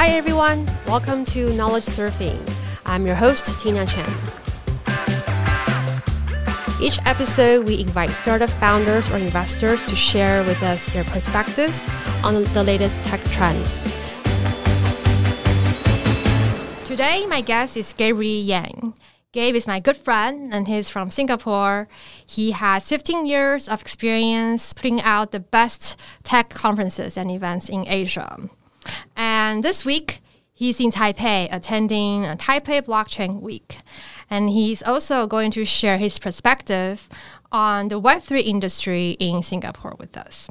Hi everyone, welcome to Knowledge Surfing. I'm your host, Tina Chen. Each episode, we invite startup founders or investors to share with us their perspectives on the latest tech trends. Today, my guest is Gabriel Yang. Gabe is my good friend and he's from Singapore. He has 15 years of experience putting out the best tech conferences and events in Asia. And this week, he's in Taipei attending a Taipei Blockchain Week. And he's also going to share his perspective on the Web3 industry in Singapore with us.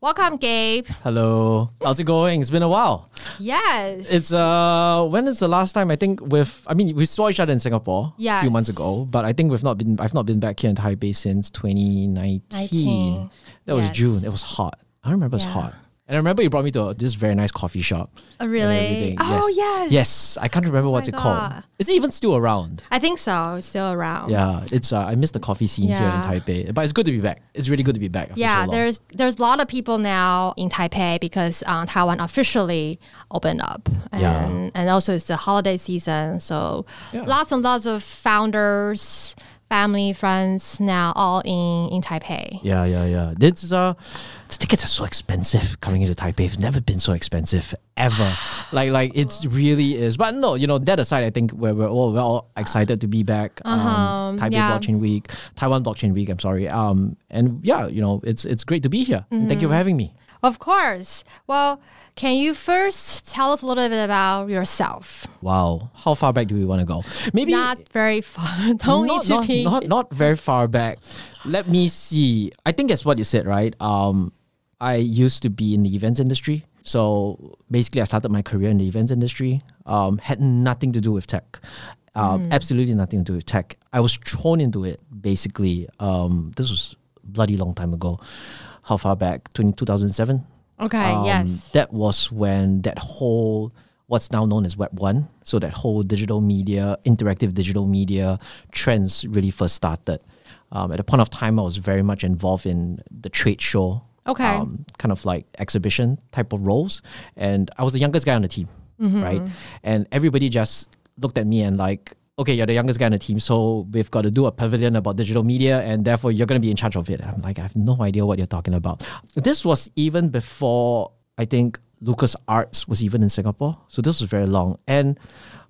Welcome, Gabe. Hello. How's it going? It's been a while. Yes. It's uh when is the last time I think with I mean we saw each other in Singapore a few months ago, but I think we've not been I've not been back here in Taipei since 2019. 19. That was June. It was hot. I remember it was hot. And I remember you brought me to this very nice coffee shop. Oh, really? Oh, yes. Yes. I can't remember what's my it called. God. Is it even still around? I think so. It's still around. Yeah, it's uh, I miss the coffee scene Yeah. here in Taipei, but it's good to be back. It's really good to be back. after Yeah, so long. there's there's a lot of people now in Taipei because um, Taiwan officially opened up, and Yeah. and also it's the holiday season, so Yeah. lots and lots of founders, family, friends now all in in Taipei. Yeah, yeah, yeah. This is uh, the tickets are so expensive coming into Taipei. It's never been so expensive ever. like, like it really is. But no, you know that aside, I think we're we're all, we're all excited to be back. Uh-huh, Um, Taipei yeah. Blockchain Week, Taiwan Blockchain Week. I'm sorry. Um, and yeah, you know it's it's great to be here. And Thank you for Mm-hmm. having me. Of course. Well, can you first tell us a little bit about yourself? Wow, how far back do we want to go? Maybe Not very far. Don't not, need to not, not not very far back. Let me see. I think that's what you said, right? Um, I used to be in the events industry. So basically, I started my career in the events industry. Um, had nothing to do with tech. Um, Absolutely nothing to do with tech. I was thrown into it basically. Um, this was bloody long time ago. How far back? 20, 2007. okay. Um, yes. That was when that whole what's now known as Web One, so that whole digital media, interactive digital media trends really first started. Um, at a point of time, I was very much involved in the trade show, Okay. um, kind of like exhibition type of roles, and I was the youngest guy on the team, Mm-hmm. right? And everybody just looked at me and like. Okay, you're the youngest guy on the team, so we've got to do a pavilion about digital media, and therefore you're going to be in charge of it. I'm like, I have no idea what you're talking about. This was even before I think Lucas Arts was even in Singapore. So this was very long. And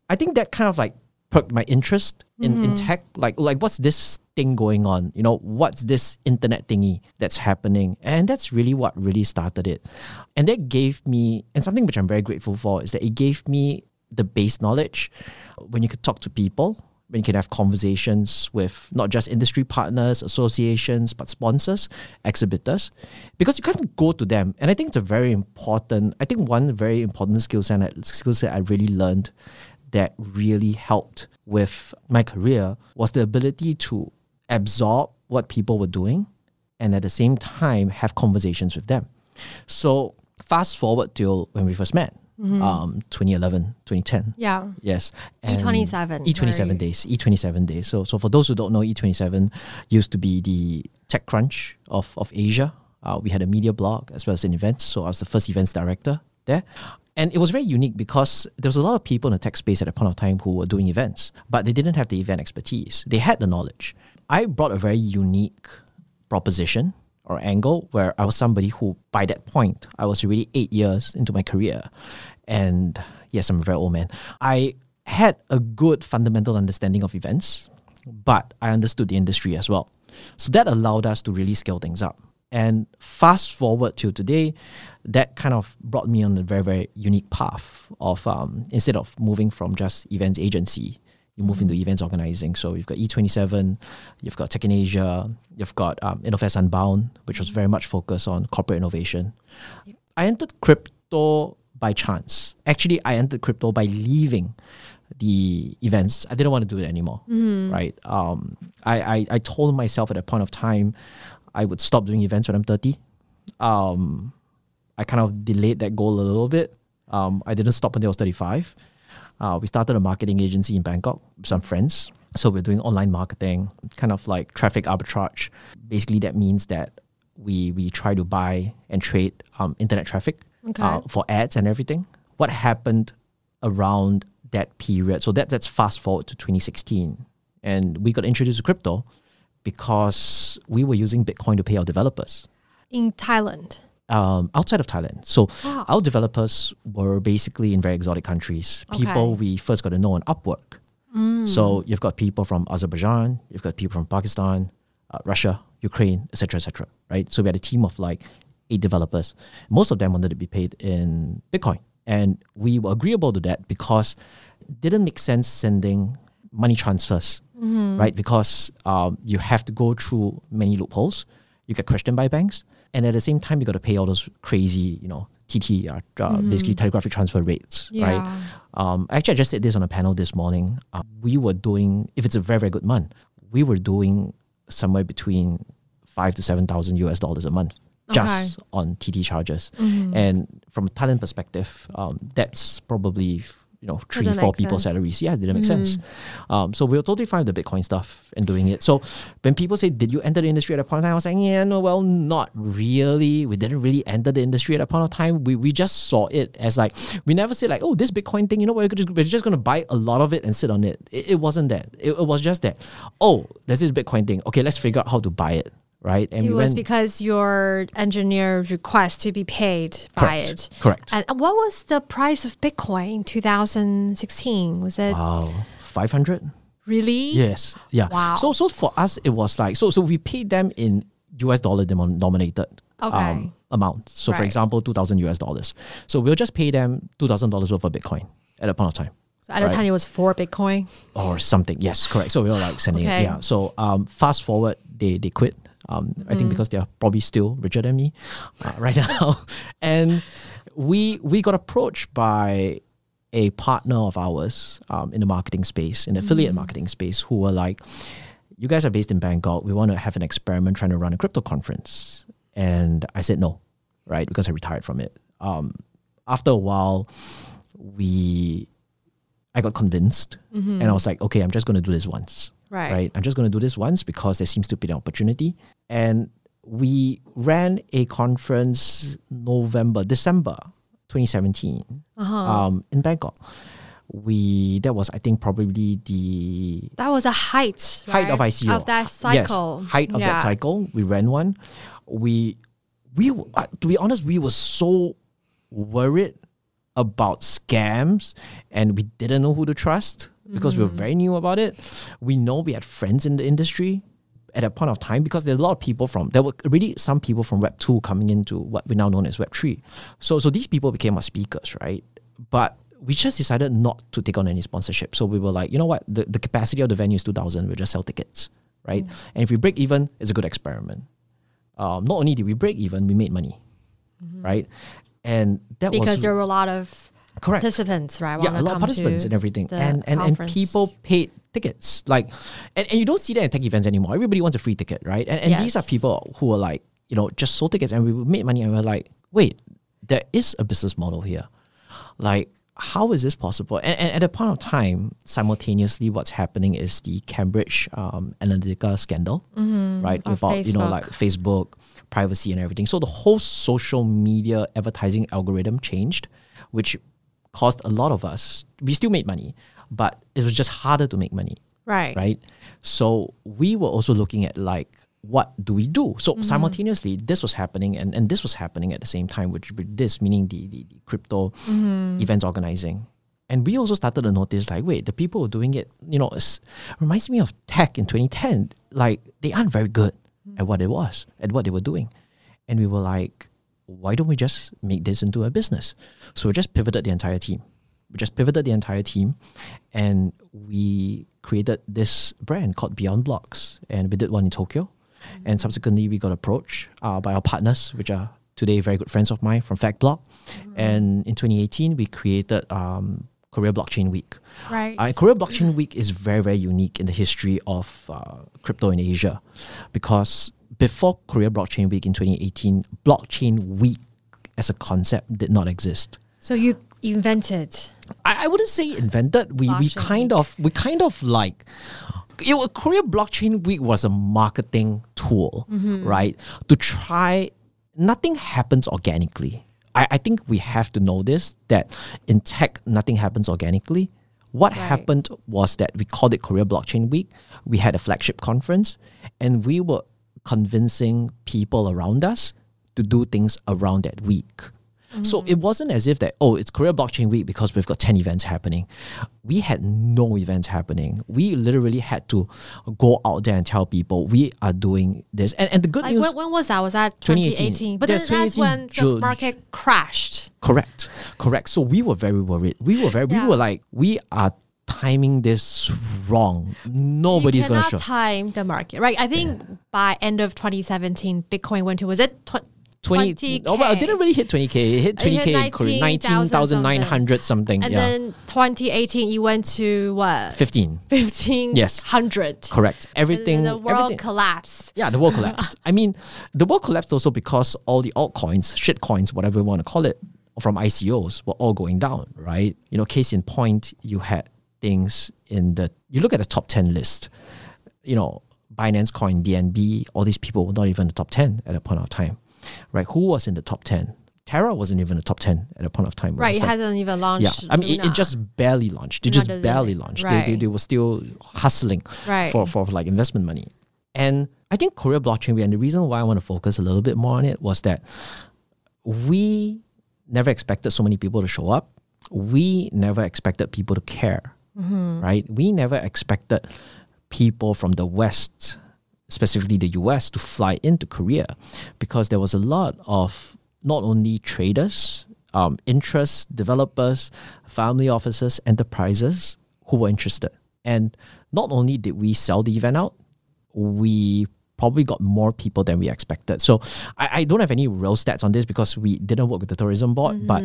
I think that kind of like perked my interest in, in mm-hmm. tech. Like like what's this thing going on? You know, what's this internet thingy that's happening? And that's really what really started it. And that gave me and something which I'm very grateful for is that it gave me the base knowledge when you could talk to people when you can have conversations with not just industry partners, associations, but sponsors, exhibitors, because you can't go to them. And I think it's a very important, I think one very important skill set, skill set I really learned that really helped with my career was the ability to absorb what people were doing and at the same time have conversations with them. So fast forward till when we first met, um, 2011, 2010. yeah. Yes. And E27, E27 very- days. E27 days. So, so for those who don't know, E27 used to be the TechCrunch of, of Asia. Uh, we had a media blog as well as an event. So I was the first events director there. And it was very unique because there was a lot of people in the tech space at that point of time who were doing events, but they didn't have the event expertise. They had the knowledge. I brought a very unique proposition or angle where I was somebody who, by that point, I was already eight years into my career. And yes, I'm a very old man. I had a good fundamental understanding of events, but I understood the industry as well. So that allowed us to really scale things up. And fast forward to today, that kind of brought me on a very, very unique path of um, instead of moving from just events agency, you move into events organizing. So you've got E27, you've got Tech in Asia, you've got um, Innovfest Unbound, which was very much focused on corporate innovation. I entered crypto by chance. Actually, I entered crypto by leaving the events. I didn't want to do it anymore. Right. Um, I, I, I told myself at a point of time I would stop doing events when I'm 30. Um, I kind of delayed that goal a little bit. Um, I didn't stop until I was 35. Uh, we started a marketing agency in Bangkok with some friends. So we're doing online marketing, kind of like traffic arbitrage. Basically, that means that we we try to buy and trade um, internet traffic Okay. uh, for ads and everything. what happened around that period. So that that's fast forward to 2016, and we got introduced to crypto because we were using Bitcoin to pay our developers In Thailand. Um, outside of Thailand. So Wow. our developers were basically in very exotic countries. People Okay. we first got to know on Upwork. So you've got people from Azerbaijan, you've got people from Pakistan, uh, Russia, Ukraine, etc., etc. right? So we had a team of like eight developers. Most of them wanted to be paid in Bitcoin, and we were agreeable to that because it didn't make sense sending money transfers, right? Because um, you have to go through many loopholes. You get questioned by banks, and at the same time, you got to pay all those crazy, you know, TT, uh, uh, basically telegraphic transfer rates, right? Um, actually, I just said this on a panel this morning. Uh, we were doing, if it's a very very good month, we were doing somewhere between five to seven thousand US dollars a month just on TT charges. And from a talent perspective, um, that's probably you know three four people's sense. salaries. Yeah, it didn't make sense. Um, so we were totally fine with the Bitcoin stuff and doing it. So when people say, "Did you enter the industry at a point in time?" I was saying, "Yeah, no, well, not really. We didn't really enter the industry at a point of time. We we just saw it as like we never said like, oh, this Bitcoin thing. You know, we're just, we're just gonna buy a lot of it and sit on it. It, it wasn't that. It, it was just that. Oh, there's this Bitcoin thing. Okay, let's figure out how to buy it. Right? And It we was went. because your engineer request to be paid by Correct. it. Correct. And what was the price of Bitcoin in 2016? Was it Wow, five hundred. really? Yes. Yeah. Wow. So so for us it was like so so we paid them in US dollar denominated Okay. um, amount. So for example, two thousand US dollars. So we'll just pay them two thousand dollars worth of Bitcoin at a point of time. So at the Right. time, it was four Bitcoin. Or something. Yes, correct. So we were like sending Okay. it. Yeah. So um fast forward they they quit. Um I Mm. think because they're probably still richer than me uh, right now. and we we got approached by a partner of ours um, in the marketing space, in the affiliate Mm. marketing space, who were like, "You guys are based in Bangkok. We want to have an experiment trying to run a crypto conference." And I said no, right, because I retired from it. Um, after a while, we, I got convinced, and I was like, "Okay, I'm just going to do this once." Right. right? I'm just going to do this once because there seems to be an opportunity. And we ran a conference November, December 2017 Uh-huh. um, in Bangkok. We that was I think probably the That was a height, height of? ICO Of that cycle. Yes, height of Yeah. that cycle. We ran one. We we uh, to be honest, we were so worried about scams, and we didn't know who to trust because we were Mm. very new about it. We know we had friends in the industry at that point of time because there's a lot of people from there were really some people from Web two coming into what we now known as Web three. So so these people became our speakers, right? But we just decided not to take on any sponsorship. So we were like, you know what, the, the capacity of the venue is two thousand. We'll just sell tickets, right? And if we break even, it's a good experiment. Um, not only did we break even, we made money, right? And that Because was there were a lot of correct participants, right? yeah, a lot of participants and everything, the and and, and people paid tickets. Like, and, and you don't see that in tech events anymore. Everybody wants a free ticket, right? And and these are people who are like, you know, just sold tickets, and we made money, and we're like, wait, there is a business model here. Like, how is this possible? And, and at a point of time, simultaneously, what's happening is the Cambridge um, Analytica scandal, right? Or About you know, like Facebook privacy and everything. So the whole social media advertising algorithm changed, which caused a lot of us. We still made money, but it was just harder to make money, right. right? So we were also looking at like what do we do? So mm-hmm. simultaneously, this was happening, and, and this was happening at the same time, which with this meaning the, the, the crypto mm-hmm. events organizing. And we also started to notice like, wait, the people who are doing it, you know, it's, reminds me of tech in 2010. Like they aren't very good mm-hmm. at what it was, at what they were doing. And we were like, why don't we just make this into a business? So we just pivoted the entire team. We just pivoted the entire team and we created this brand called Beyond Blocks. And we did one in Tokyo. And subsequently, we got approached uh, by our partners, which are today very good friends of mine from FactBlock. And in 2018, we created um, Korea Blockchain Week. Right. Uh, Korea Blockchain Week is very, very unique in the history of uh, crypto in Asia because before Korea Blockchain Week in 2018, Blockchain Week as a concept did not exist. so you invented. I, I wouldn't say invented. We we kind of we kind of like you know, Korea Blockchain Week was a marketing tool, mm-hmm. right? To try nothing happens organically. I, I think we have to know this that in tech, nothing happens organically. What Right. happened was that we called it Korea Blockchain Week. We had a flagship conference and we were convincing people around us to do things around that week. So it wasn't as if that, oh, it's Korea Blockchain Week because we've got 10 events happening. We had no events happening. We literally had to go out there and tell people we are doing this. And, and the good Like news, when, when was that? Was that 2018. 2018? But then Yes, that's when the market crashed. Correct. Correct. So we were very worried. We were very Yeah. we were like, we are timing this wrong. Nobody's gonna cannot show. time the market, right? I think by end of 2017, Bitcoin went to was it tw- 20, 20K? oh, well, it didn't really hit 20k. It hit 20k in Korea, 19,000 19,900 something. And yeah. then 2018, you went to what? 15. 15 Yes. hundred. Correct. And Everything. the world everything- collapsed. Yeah, the world collapsed. I mean, the world collapsed also because all the altcoins, shit coins, whatever you want to call it, from ICOs were all going down, right? You know, case in point, you had things in the, you look at the top 10 list, you know, Binance Coin, BNB, all these people were not even the top 10 at a point of time, right? Who was in the top 10? Terra wasn't even the top 10 at a point of time. Right, it like- hasn't even launched. yeah. I mean, it, it just barely launched. They Luna just barely it? launched. They, they, they were still hustling Right. for, for like investment money. And I think Korea Blockchain and the reason why I want to focus a little bit more on it was that we never expected so many people to show up. We never expected people to care, right? We never expected people from the West, specifically the US, to fly into Korea because there was a lot of not only traders, um, interest developers, family offices, enterprises who were interested. And not only did we sell the event out, we probably got more people than we expected. So I, I don't have any real stats on this because we didn't work with the tourism board, but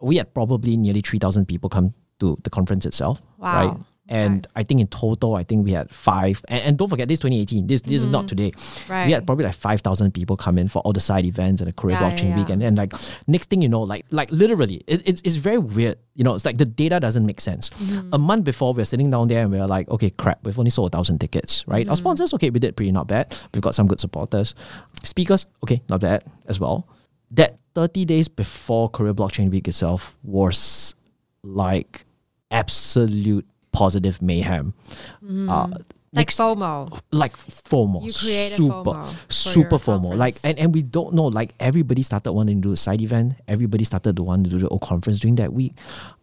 we had probably nearly 3,000 people come to the conference itself. Right. Wow. And I think in total, I think we had five. And, and don't forget, this 2018. This, this is not today. Right. We had probably like 5,000 people come in for all the side events and the Korea Yeah, Blockchain yeah, Week. And, and like next thing you know, like like literally, it, it's, it's very weird. You know, it's like the data doesn't make sense. Mm-hmm. A month before, we're sitting down there and we're like, okay, crap, we've only sold a thousand tickets, right? Mm-hmm. Our sponsors, okay, we did pretty not bad. We've got some good supporters. Speakers, okay, not bad as well. That 30 days before Korea Blockchain Week itself was like absolute positive mayhem. Uh, like next- FOMO. like FOMO. Super, FOMO super FOMO. Like, and, and we don't know. Like, everybody started wanting to do a side event. Everybody started to want to do the old conference during that week,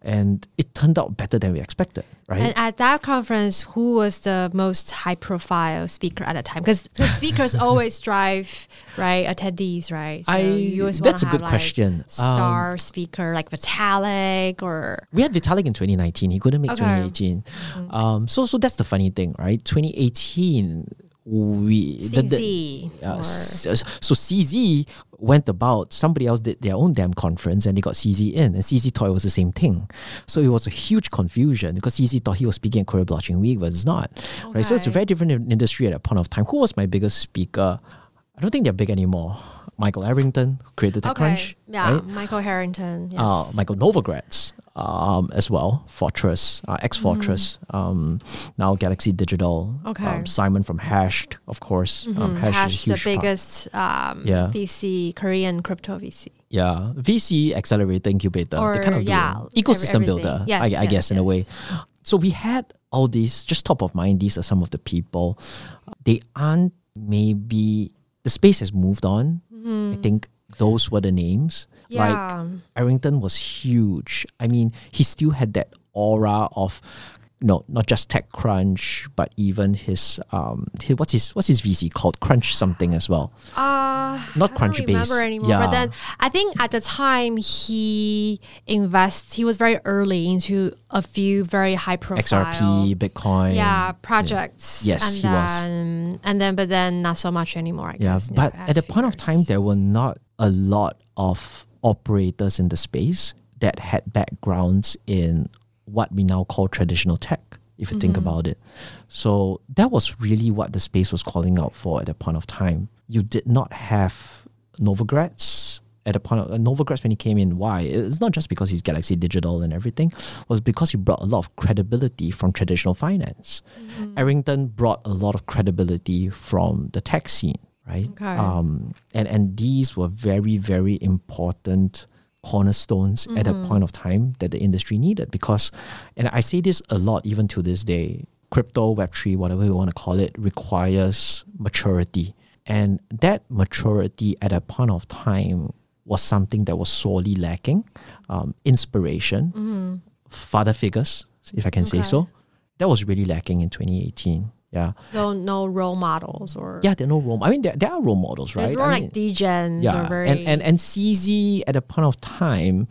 and it turned out better than we expected. Right? And at that conference, who was the most high profile speaker at the time? Because the speakers always drive, right, attendees, right? So I- you always that's a good like, question. Um, Star speaker like Vitalik or we had Vitalik in 2019. He couldn't make Okay. Mm-hmm. 2018. Um, so, so that's the funny thing, right? 2018, we the- the- Uh, or- s- so CZ went about somebody else did their own damn conference and they got CZ in and CZ thought it was the same thing. So it was a huge confusion because CZ thought he was speaking at Korea Blockchain Week, but it's not. Right. So it's a very different industry at that point of time. Who was my biggest speaker? I don't think they're big anymore. Michael Arrington, who created TechCrunch. okay. Yeah, Right? Michael Arrington. Yes. uh, Michael Novogratz um, as well, Fortress, uh, ex Fortress, um, now Galaxy Digital. Mm. Okay. Um, Simon from Hashed, of course. Um, Mhm. Hash, Hash, is a the biggest um, Yeah. VC, Korean crypto VC. Yeah, VC accelerator incubator. Or, they kind of yeah, ecosystem everything. builder. Yes, I, I yes, guess in a way. So we had all these just top of mind. These are some of the people. They aren't maybe the space has moved on. I mm. think those were the names. Like Yeah. Arrington was huge. I mean, he still had that aura of no, not just TechCrunch, but even his um, his, what's his what's his VC called? Crunch something as well. Uh, Not Crunchbase. anymore. Yeah. But then I think at the time he invest. He was very early into a few very high profile XRP, Bitcoin. yeah projects. Yes, and he was. then, And then, but then not so much anymore. I Yeah, guess. but at the point of time, there were not a lot of operators in the space that had backgrounds in what we now call traditional tech, if you think about it. So that was really what the space was calling out for at that point of time. You did not have Novogratz at the point of uh, Novogratz when he came in. Why? It's not just because he's Galaxy Digital and everything. It was because he brought a lot of credibility from traditional finance. Arrington brought a lot of credibility from the tech scene, right? Okay. Um, and and these were very very important cornerstones at a point of time that the industry needed. Because and I say this a lot even to this day crypto web3 whatever you want to call it requires maturity. And that maturity at a point of time was something that was sorely lacking um, inspiration father figures if I can say so that was really lacking in 2018 yeah So no role models or yeah there are no role I mean there, there are role models right more I like mean, degens yeah or very and, and and CZ at a point of time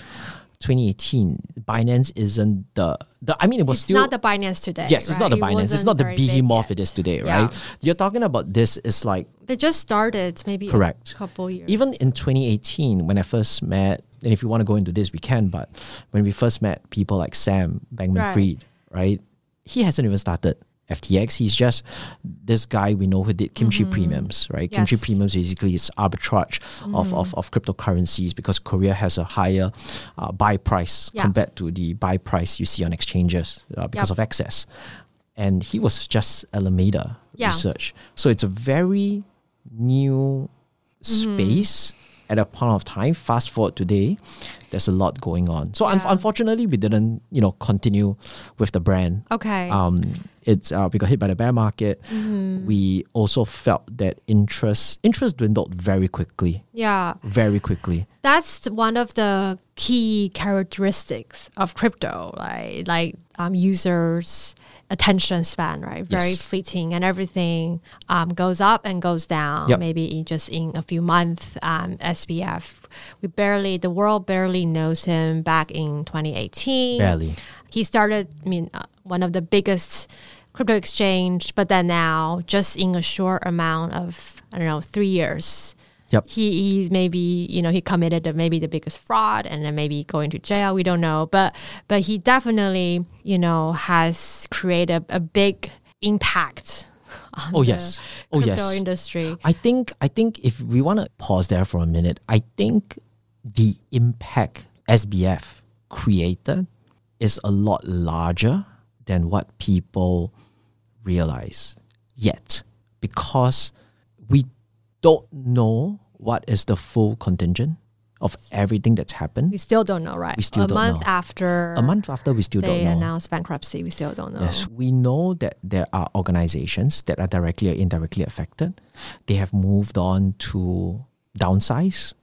2018 Binance isn't the the I mean it was it's still not the Binance today. yes it's not the right? It Binance it's wasn't the behemoth it is today Yeah. right you're talking about this is like They just started maybe Correct. a couple years. even in 2018 when I first met and if you want to go into this we can but when we first met people like Sam Bankman Right. Right he hasn't even started FTX he's just this guy we know who did kimchi premiums right kimchi Mm-hmm. Yes. Mm-hmm. premiums basically is arbitrage of, of, of cryptocurrencies because Korea has a higher uh, buy price Yeah. compared to the buy price you see on exchanges uh, because Yep. of excess and he was just Alameda Yeah. research so it's a very new Mm-hmm. space at a point of time. Fast forward today, there's a lot going on. So un- unfortunately, we didn't, you know, continue with the brand. okay. Um, it's uh, we got hit by the bear market. Mm-hmm. We also felt that interest interest dwindled very quickly, yeah. very quickly. That's one of the key characteristics of crypto, right? Like um, users' attention span, right? Very Yes. fleeting, and everything um, goes up and goes down. Yep. Maybe in just in a few months. Um, SBF, we barely, the world barely knows him back in 2018. Barely. He started, I mean, uh, one of the biggest crypto exchange, but then now, just in a short amount of, I don't know, three years, Yep. he he maybe you know he committed the, maybe the biggest fraud and then maybe going to jail we don't know but but he definitely you know has created a, a big impact on Oh the yes. Oh yes. industry I think I think if we want to pause there for a minute, I think the impact SBF created is a lot larger than what people realize yet because we don't know what is the full contingent of everything that's happened. we still don't know right We still a don't month know. after A month after, we still don't know. announced bankruptcy we still don't know Yes, we know that there are organizations that are directly or indirectly affected. They have moved on to downsize.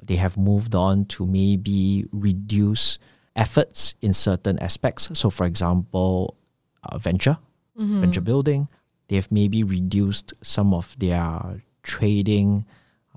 They have moved on to maybe reduce efforts in certain aspects. So, for example, uh, venture, venture building. They have maybe reduced some of their trading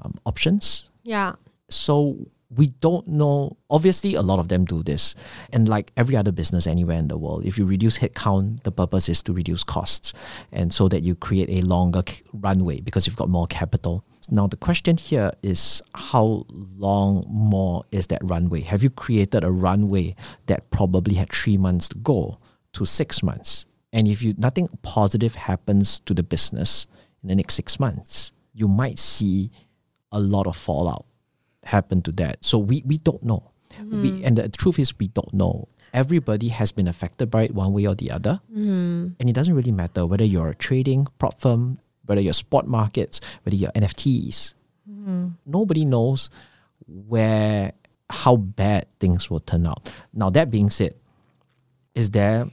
um, options. Yeah. So we don't know obviously a lot of them do this. And like every other business anywhere in the world if you reduce headcount the purpose is to reduce costs. And so that you create a longer c- runway because you've got more capital. Now the question here is how long more is that runway? Have you created a runway that probably had three months to go to six months? And if you nothing positive happens to the business in the next six months you might see a lot of fallout happen to that. So we, we don't know. We, hmm. and the truth is, we don't know. Everybody has been affected by it one way or the other. Hmm. And it doesn't really matter whether you're a trading prop firm, whether you're spot markets, whether you're NFTs. Hmm. Nobody knows where, how bad things will turn out. Now, that being said, is there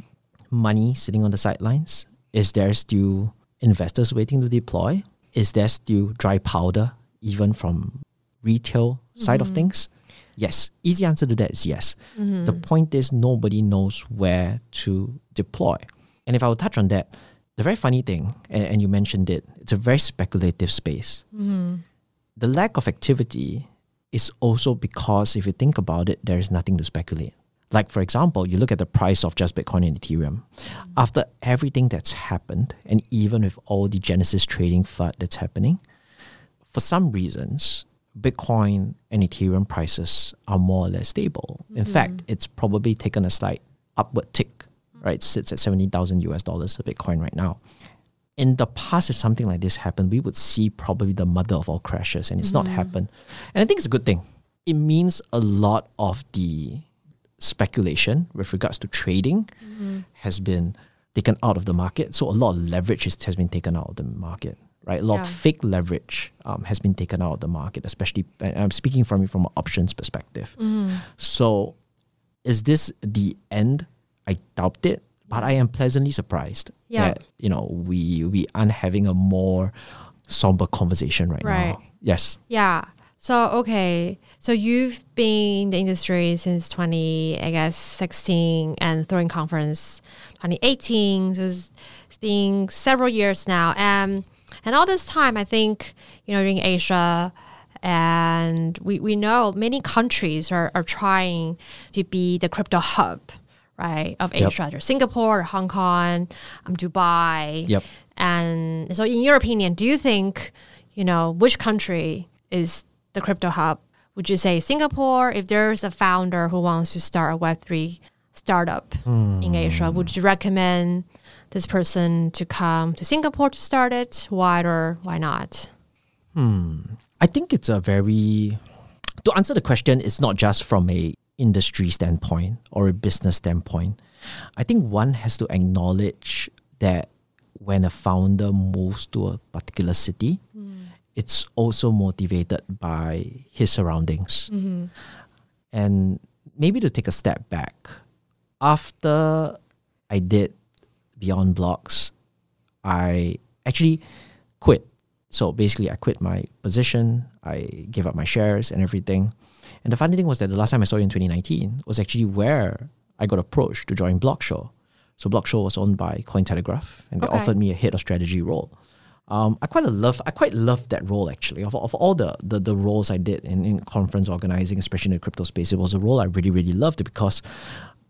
money sitting on the sidelines? Is there still investors waiting to deploy? Is there still dry powder even from retail side of mm-hmm. things? Yes. Easy answer to that is yes. Mm-hmm. The point is nobody knows where to deploy. And if I would touch on that, the very funny thing, and, and you mentioned it, it's a very speculative space. Mm-hmm. The lack of activity is also because if you think about it, there is nothing to speculate. Like, for example, you look at the price of just Bitcoin and Ethereum. After everything that's happened, and even with all the Genesis trading FUD that's happening, for some reasons, Bitcoin and Ethereum prices are more or less stable. In mm-hmm. fact, it's probably taken a slight upward tick, right? It sits at 17,000 US dollars a Bitcoin right now. In the past, if something like this happened, we would see probably the mother of all crashes, and it's not mm-hmm. happened. And I think it's a good thing. It means a lot of the speculation with regards to trading has been taken out of the market. So a lot of leverage is, has been taken out of the market, right? A lot of fake leverage um, has been taken out of the market, especially. I'm speaking from it from an options perspective. Mm-hmm. So, is this the end? I doubt it, but I am pleasantly surprised Yeah. that you know we we aren't having a more somber conversation right, Right. now. Yes. Yeah. So okay. So you've been in the industry since twenty, I guess, sixteen, and Throwing Conference, twenty eighteen. So it's, it's been several years now, and and all this time, I think you know, in Asia, and we we know many countries are are trying to be the crypto hub, right, of Yep. Asia. There's Singapore, Hong Kong, um, Dubai. Yep. And so, in your opinion, do you think, you know, which country is the crypto hub? Would you say Singapore? If there's a founder who wants to start a Web3 startup in Asia, would you recommend this person to come to Singapore to start it? Why or why not? Hmm. I think it's a very to answer the question, it's not just from a industry standpoint or a business standpoint. I think one has to acknowledge that when a founder moves to a particular city, it's also motivated by his surroundings. And maybe to take a step back, after I did Beyond Blocks, I actually quit. So basically, I quit my position, I gave up my shares and everything. And the funny thing was that the last time I saw you in 2019 was actually where I got approached to join Blockshow. So Blockshow was owned by Cointelegraph, and they Okay. offered me a head of strategy role. Um, I quite love I quite loved that role actually. Of, of all the, the the roles I did in, in conference organizing, especially in the crypto space, it was a role I really really loved because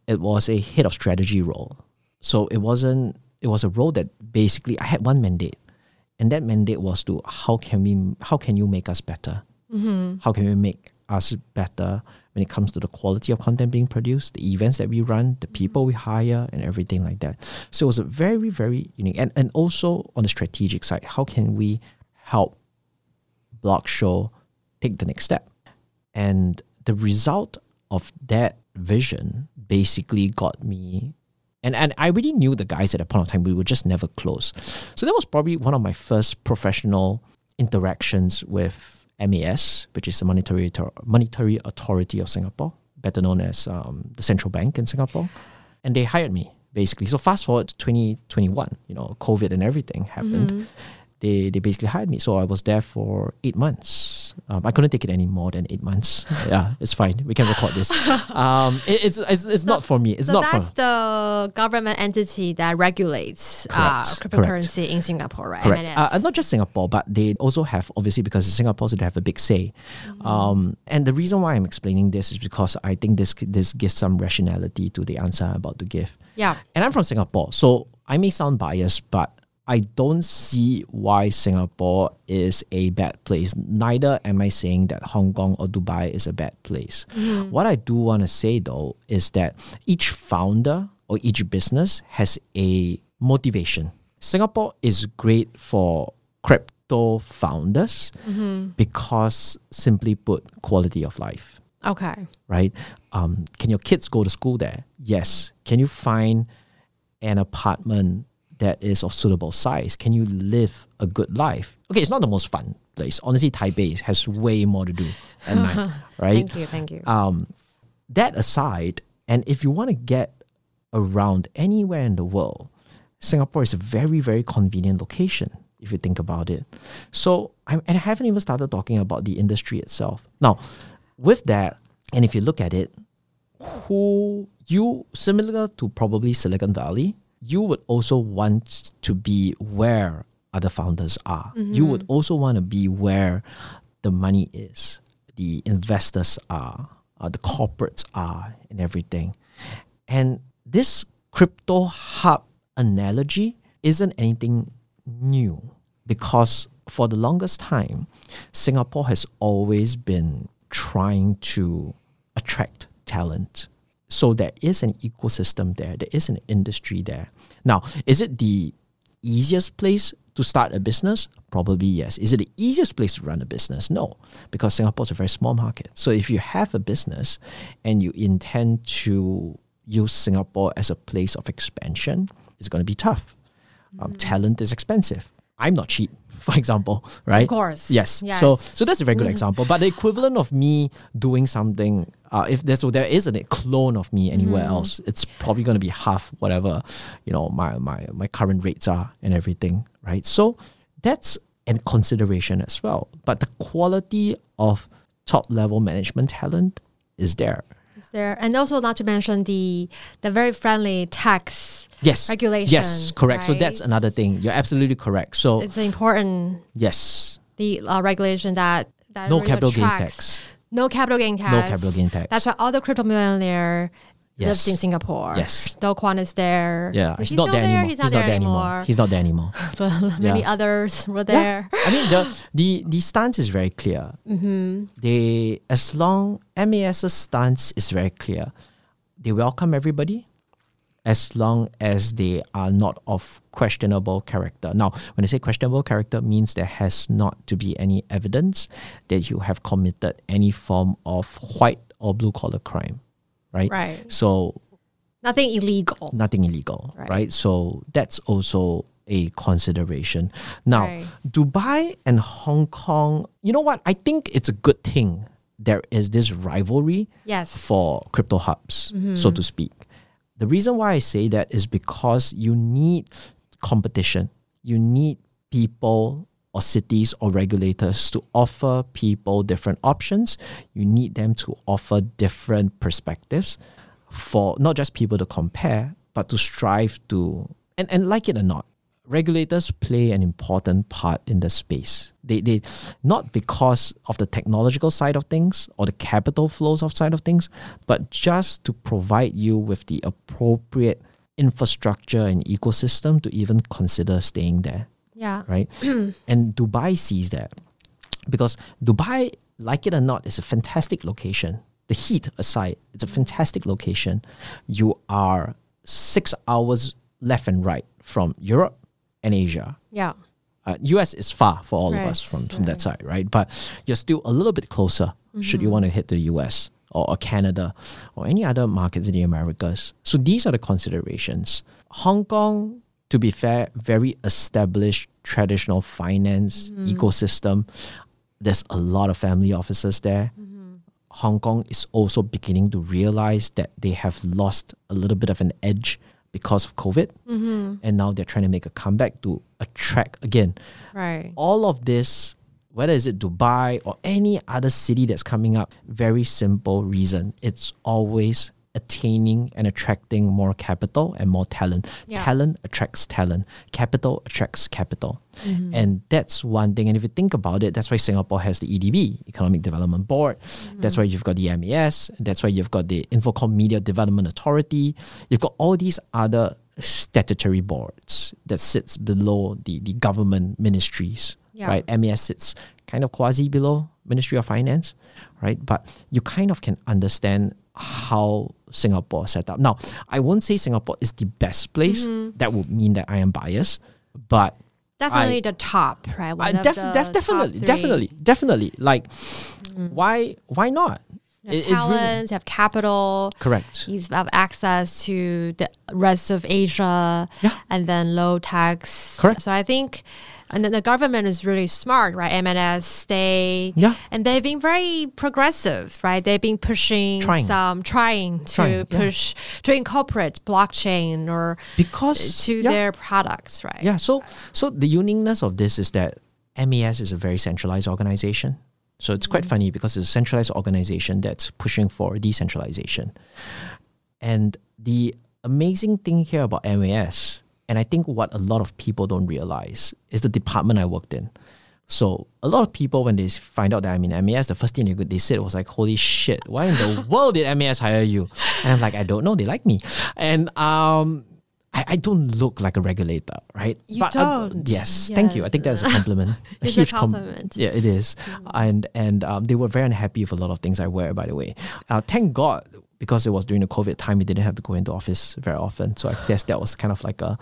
it was a head of strategy role. So it wasn't it was a role that basically I had one mandate, and that mandate was to how can we how can you make us better? How can we make us better when it comes to the quality of content being produced, the events that we run, the people we hire, and everything like that. So it was a very very unique, and and also on the strategic side, how can we help Block Show take the next step? And the result of that vision basically got me and and I really knew the guys at that point of time. We were just never close. So that was probably one of my first professional interactions with MAS, which is the Monetary Monetary Authority of Singapore, better known as um, the central bank in Singapore. And they hired me basically. So fast forward to 2021, you know, COVID and everything happened. They, they basically hired me. So I was there for eight months. Um, I couldn't take it any more than eight months. yeah, it's fine. We can record this. Um, it- it's, it's, it's not for me. It's so not that's for the government entity that regulates uh, Correct, cryptocurrency in Singapore, right? Correct. Uh, uh, not just Singapore, but they also have obviously because Singapore so they have a big say. Um, and the reason why I'm explaining this is because I think this this gives some rationality to the answer I'm about to give. yeah. And I'm from Singapore, so I may sound biased, but I don't see why Singapore is a bad place. Neither am I saying that Hong Kong or Dubai is a bad place. What I do want to say though is that each founder or each business has a motivation. Singapore is great for crypto founders because, simply put, quality of life Okay. right? Um, can your kids go to school there? Yes. Can you find an apartment that is of suitable size? Can you live a good life? Okay, it's not the most fun place. Honestly, Taipei has way more to do at night, right? Thank you. Thank you. Um, that aside, and if you want to get around anywhere in the world, Singapore is a very, very convenient location if you think about it. So, I'm, and I haven't even started talking about the industry itself. Now, with that, and if you look at it, who you, similar to probably Silicon Valley, you would also want to be where other founders are. You would also want to be where the money is, the investors are, uh, the corporates are, and everything. And this crypto hub analogy isn't anything new because for the longest time, Singapore has always been trying to attract talent. So there is an ecosystem there, there is an industry there. Now, is it the easiest place to start a business? Probably yes. Is it the easiest place to run a business? No, because Singapore is a very small market. So if you have a business and you intend to use Singapore as a place of expansion, it's going to be tough. Um, talent is expensive. I'm not cheap, for example, right? Of course. Yes. Yes. So so that's a very good example. But the equivalent of me doing something, uh, if there's so there is a clone of me anywhere Mm-hmm. else, it's probably going to be half whatever, you know, my my my current rates are and everything, right? So that's a consideration as well. But the quality of top level management talent is there. There and also not to mention the the very friendly tax Yes. regulation. Yes, correct. So that's another thing. You're absolutely correct. So It's important yes, the uh, regulation that that no really capital gains attracts- tax. No capital gain tax. No capital gain tax. That's why all the crypto millionaire lives in Singapore. Yes. Do Kwon is there. Yeah, Is he's not there anymore. He's not there anymore. He's not there anymore. but many Yeah. others were there. Yeah. I mean, the the the stance is very clear. Mm-hmm. They as long MAS's stance is very clear, they welcome everybody, as long as they are not of questionable character. Now, when I say questionable character, means there has not to be any evidence that you have committed any form of white or blue collar crime, right? Right. So Nothing illegal. nothing illegal, Right. right? So that's also a consideration. Now, Right. Dubai and Hong Kong, you know what? I think it's a good thing there is this rivalry Yes. for crypto hubs, mm-hmm. so to speak. The reason why I say that is because you need competition. You need people or cities or regulators to offer people different options. You need them to offer different perspectives for not just people to compare, but to strive to and, and like it or not, regulators play an important part in the space. They they not because of the technological side of things or the capital flows of side of things, but just to provide you with the appropriate infrastructure and ecosystem to even consider staying there yeah. right? and Dubai sees that because Dubai, like it or not, is a fantastic location. The heat aside, it's a fantastic location. You are six hours left and right from Europe and Asia. Yeah. Uh, US is far for all of us Right, from, from that side, right? But you're still a little bit closer should you want to hit the US or, or Canada or any other markets in the Americas. So these are the considerations. Hong Kong, to be fair, very established traditional finance mm-hmm. ecosystem. There's a lot of family offices there. Mm-hmm. Hong Kong is also beginning to realize that they have lost a little bit of an edge because of COVID. Mm-hmm. And now they're trying to make a comeback to attract, again, Right. all of this, whether is it Dubai or any other city that's coming up, very simple reason. It's always attaining and attracting more capital and more talent. Yeah. Talent attracts talent. Capital attracts capital. Mm-hmm. And that's one thing. And if you think about it, that's why Singapore has the EDB, Economic Development Board. Mm-hmm. That's why you've got the MAS. That's why you've got the Infocomm Media Development Authority. You've got all these other statutory boards that sits below the, the government ministries, Yeah. right? MAS sits kind of quasi below Ministry of Finance, right? But you kind of can understand how Singapore is set up. Now, I won't say Singapore is the best place. Mm-hmm. That would mean that I am biased, but Definitely the top, right? One I def- def- definitely, definitely, definitely. Like, why, why not? You have It- it's really- talent, you have capital, correct. you have access to the rest of Asia, Yeah. and then low tax. Correct. So I think, and then the government is really smart, right? MAS, they, Yeah. and they've been very progressive, right? They've been pushing Trying. some, trying to Trying, yeah. push, to incorporate blockchain or Because to yeah. their products, right? Yeah, so so the uniqueness of this is that MAS is a very centralized organization. So it's quite mm-hmm. funny because it's a centralized organization that's pushing for decentralization. And the amazing thing here about MAS, and I think what a lot of people don't realize, is the department I worked in. So a lot of people, when they find out that I'm in MAS, the first thing they, they said was like, "Holy shit! Why in the world did MAS hire you?" And I'm like, "I don't know. They like me." And um, I, I don't look like a regulator, right? You uh, don't. yes, thank you. I think that's a compliment. a It's a huge com- compliment. yeah, it is. And and um, they were very unhappy with a lot of things I wear, by the way. Uh, thank God because it was during the COVID time, we didn't have to go into office very often. So I guess that was kind of like a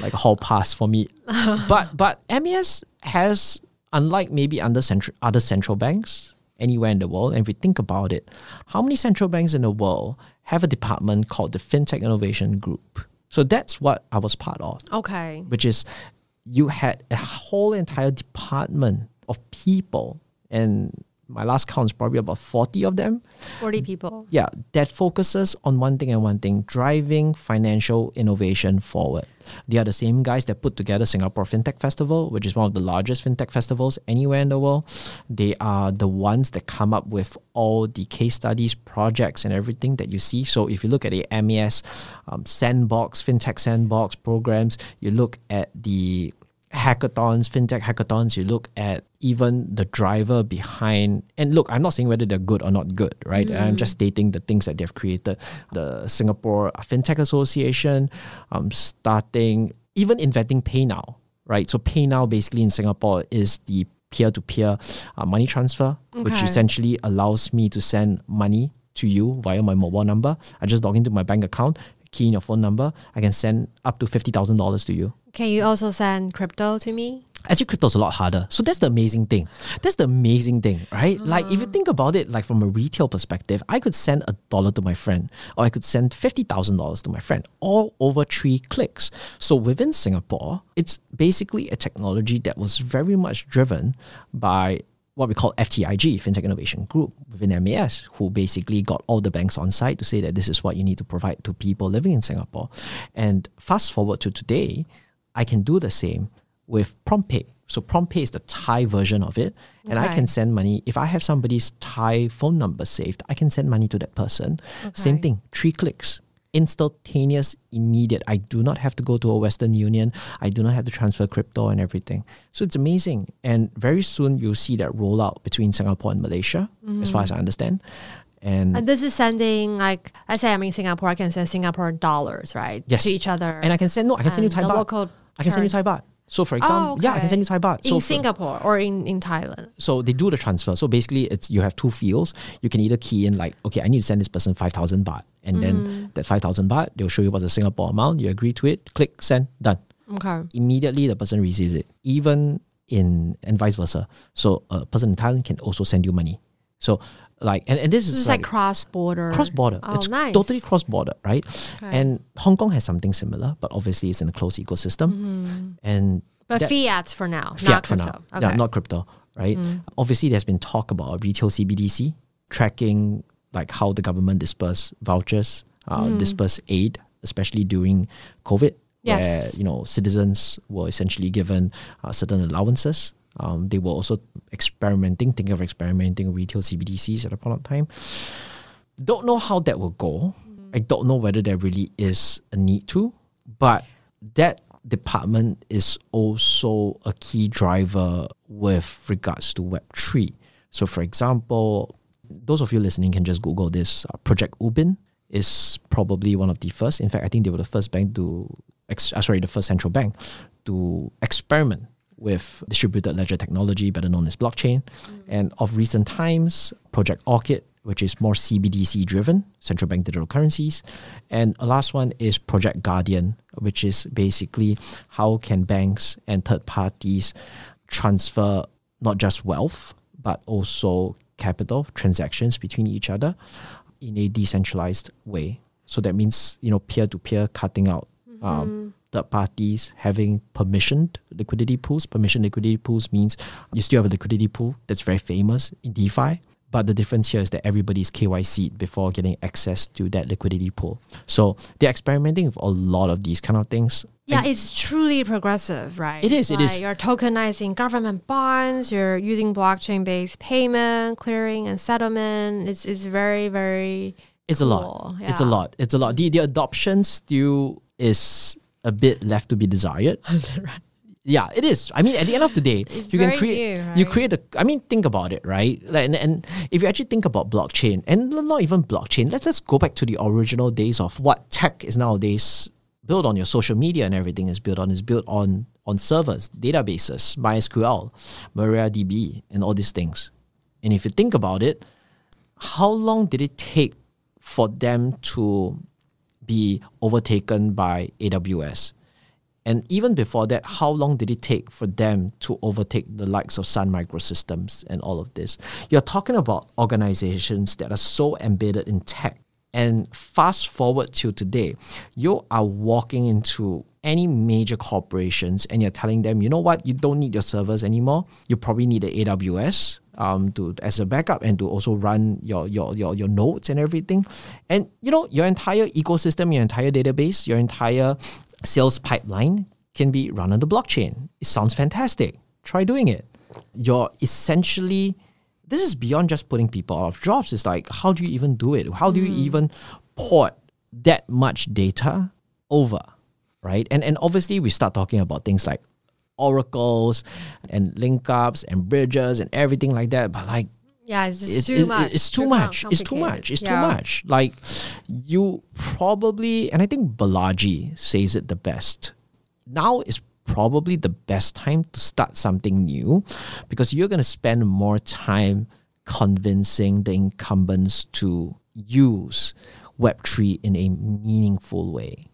like a hall pass for me. but but MAS has, unlike maybe under central, other central banks anywhere in the world, and if we think about it, how many central banks in the world have a department called the FinTech Innovation Group? So that's what I was part of Okay. which is you had a whole entire department of people and my last count is probably about 40 of them 40 people. yeah, that focuses on one thing and one thing driving financial innovation forward. They are the same guys that put together Singapore FinTech Festival, which is one of the largest FinTech festivals anywhere in the world. They are the ones that come up with all the case studies, projects, and everything that you see. So if you look at the MAS um, Sandbox, FinTech Sandbox programs, you look at the hackathons, fintech hackathons, you look at even the driver behind, and look, I'm not saying whether they're good or not good, right? I'm just stating the things that they've created. The Singapore Fintech Association, um, starting, even inventing PayNow, right? So PayNow basically in Singapore is the peer-to-peer uh, money transfer, which essentially allows me to send money to you via my mobile number. I just log into my bank account, key in your phone number, I can send up to $50,000 to you. Can you also send crypto to me? Actually, crypto's a lot harder. So that's the amazing thing. That's the amazing thing, right? Mm. Like if you think about it, like from a retail perspective, I could send a dollar to my friend, or I could send fifty thousand dollars to my friend, all over three clicks. So within Singapore, it's basically a technology that was very much driven by what we call FTIG, FinTech Innovation Group, within MAS, who basically got all the banks on site to say that this is what you need to provide to people living in Singapore. And fast forward to today, I can do the same with PromptPay. So PromptPay is the Thai version of it, and I can send money. If I have somebody's Thai phone number saved, I can send money to that person. Same thing, three clicks, instantaneous, immediate. I do not have to go to a Western Union. I do not have to transfer crypto and everything. So it's amazing, and very soon you'll see that rollout between Singapore and Malaysia, as far as I understand. And And this is sending like let's say I'm in Singapore, I can send Singapore dollars, right? Yes. To each other. and I can send no, I can send you Thai baht. local I can send you Thai baht. So for example, yeah, I can send you Thai baht. So in Singapore or in, in Thailand. so they do the transfer. So basically, it's you have two fields. You can either key in like, okay, I need to send this person five thousand baht, and Mm. then that five thousand baht, they'll show you what's the Singapore amount. You agree to it, click send, done. Okay. Immediately, the person receives it. Even in and vice versa. So a person in Thailand can also send you money. So like, and, and this is is like cross border. cross border. Oh, it's nice. totally cross border, right? Okay. And Hong Kong has something similar, but obviously it's in a closed ecosystem. And But that- fiat for now, fiat not for crypto. now. Okay. Yeah, not crypto, right? Obviously, there's been talk about retail CBDC tracking like how the government disperse vouchers, uh, disperse aid, especially during COVID, where you know citizens were essentially given uh, certain allowances. Um, they were also experimenting, thinking of experimenting retail CBDCs at a point of time. Don't know how that will go. I don't know whether there really is a need to, but that department is also a key driver with regards to Web3. So, for example, those of you listening can just Google this. Uh, Project Ubin is probably one of the first. In fact, I think they were the first bank to, ex- uh, sorry, the first central bank to experiment with distributed ledger technology, better known as blockchain. And of recent times, Project Orchid, which is more CBDC driven, central bank digital currencies. And a last one is Project Guardian, which is basically how can banks and third parties transfer not just wealth, but also capital transactions between each other in a decentralized way. So that means, you know, peer to peer cutting out um, third parties having permissioned liquidity pools. Permission liquidity pools means you still have a liquidity pool that's very famous in DeFi. But the difference here is that everybody's KYC before getting access to that liquidity pool. So they're experimenting with a lot of these kind of things. Yeah, it's truly progressive, right? It is, it Like is. You're tokenizing government bonds. You're using blockchain-based payment, clearing, and settlement. It's it's very very. It's a lot. Cool, It's a lot. It's a lot. The the adoption still is a bit left to be desired. Yeah, it is. I mean, at the end of the day, It's you can create new, you create a. I mean, think about it, right? Like, and, and if you actually think about blockchain, and not even blockchain, let's let's go back to the original days of what tech is nowadays built on. Your social media and everything is built on is built on on servers, databases, MySQL, MariaDB, and all these things. And if you think about it, how long did it take for them to be overtaken by AWS? And even before that, how long did it take for them to overtake the likes of Sun Microsystems and all of this? You're talking about organizations that are so embedded in tech. And fast forward to today, you are walking into any major corporations and you're telling them, you know what, you don't need your servers anymore. You probably need the AWS um, to as a backup and to also run your, your your your nodes and everything. And you know, your entire ecosystem, your entire database, your entire sales pipeline can be run on the blockchain. It sounds fantastic. Try doing it. You're essentially this is beyond just putting people out of jobs. It's like how do you even do it? How do you even port that much data over? right? And and obviously we start talking about things like oracles and link ups and bridges and everything like that. But like Yeah, it's too much. it's too much. It's too much. It's too much. Like you probably and I think Balaji says it the best. Now is probably the best time to start something new because you're gonna spend more time convincing the incumbents to use Web3 in a meaningful way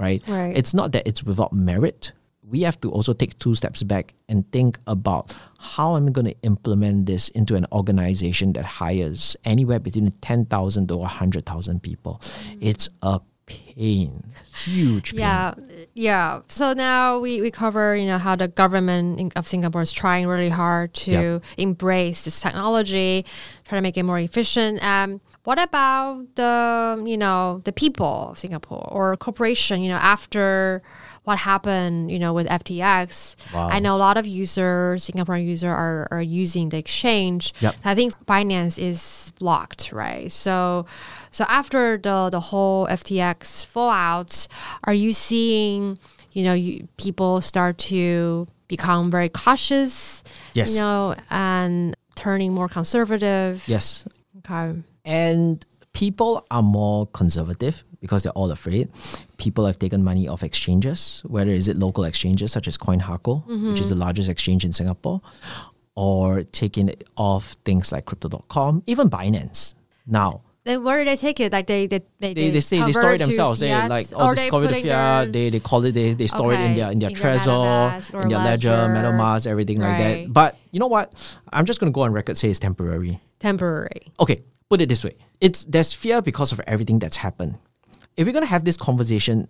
right? Right. It's not that it's without merit. We have to also take two steps back and think about how am I going to implement this into an organization that hires anywhere between 10,000 to 100,000 people. It's a pain, huge pain. Yeah, yeah. So now we, we cover, you know, how the government of Singapore is trying really hard to Yep. embrace this technology, try to make it more efficient. Um, what about the, you know, the people of Singapore or corporation, you know, after what happened, you know, with FTX? Wow. I know a lot of users, Singaporean users are, are using the exchange. Yep. I think Binance is blocked, right? So, so after the the whole FTX fallout, are you seeing, you know, you, people start to become very cautious, Yes. you know, and turning more conservative? Yes. Okay. And people are more conservative because they're all afraid. People have taken money off exchanges, whether is it local exchanges such as CoinHako, which is the largest exchange in Singapore, or taking it off things like crypto.com, even Binance. Now, Then where do they take it? Like they they they, they, they say they store it themselves. They like oh, they discover the fiat. their- They they call it they, they store it in their in their in Trezor, or in their Ledger, Ledger. MetaMask, everything like that. But you know what? I'm just gonna go on record say it's temporary. temporary. Okay, put it this way. It's there's fear because of everything that's happened. If we're gonna have this conversation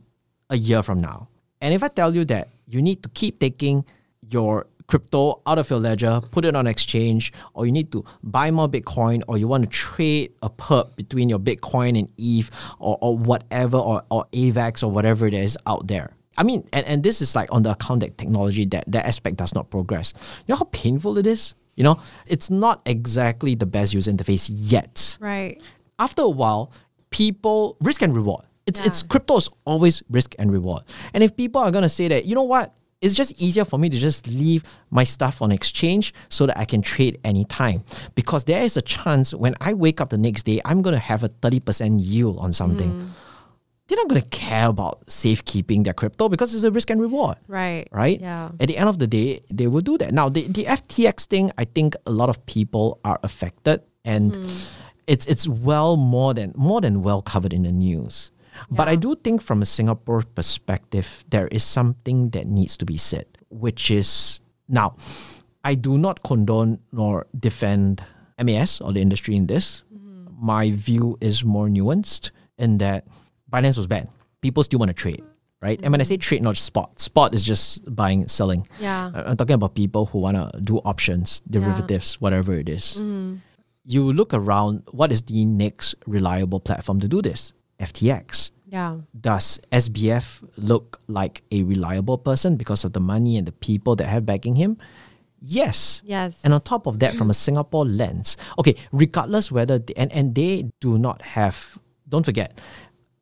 a year from now, and if I tell you that you need to keep taking your crypto out of your ledger, put it on exchange, or you need to buy more Bitcoin, or you want to trade a perp between your Bitcoin and ETH or, or whatever, or, or AVAX or whatever it is out there. I mean, and, and this is like on the account that technology, that, that aspect does not progress. You know how painful it is? You know, it's not exactly the best user interface yet. Right. After a while, people risk and reward. It's it's crypto is always risk and reward. And if people are gonna say that, you know what, it's just easier for me to just leave my stuff on exchange so that I can trade anytime. Because there is a chance when I wake up the next day, I'm gonna have a 30% yield on something. Mm. They're not gonna care about safekeeping their crypto because it's a risk and reward Right. right? Yeah. At the end of the day, they will do that. Now, the, the FTX thing, I think a lot of people are affected, and Hmm. it's it's well more than more than well covered in the news. But I do think from a Singapore perspective, there is something that needs to be said, which is now, I do not condone nor defend MAS or the industry in this. Mm-hmm. My view is more nuanced in that Binance was bad. People still want to trade, right? And when I say Mm-hmm. trade, not spot. Spot is just buying, selling. Yeah. I'm talking about people who want to do options, derivatives, whatever it is. Mm-hmm. You look around, what is the next reliable platform to do this? FTX. Yeah. Does SBF look like a reliable person because of the money and the people that have backing him? Yes. Yes. And on top of that, from a Singapore lens, okay, regardless whether they, and, and they do not have, don't forget,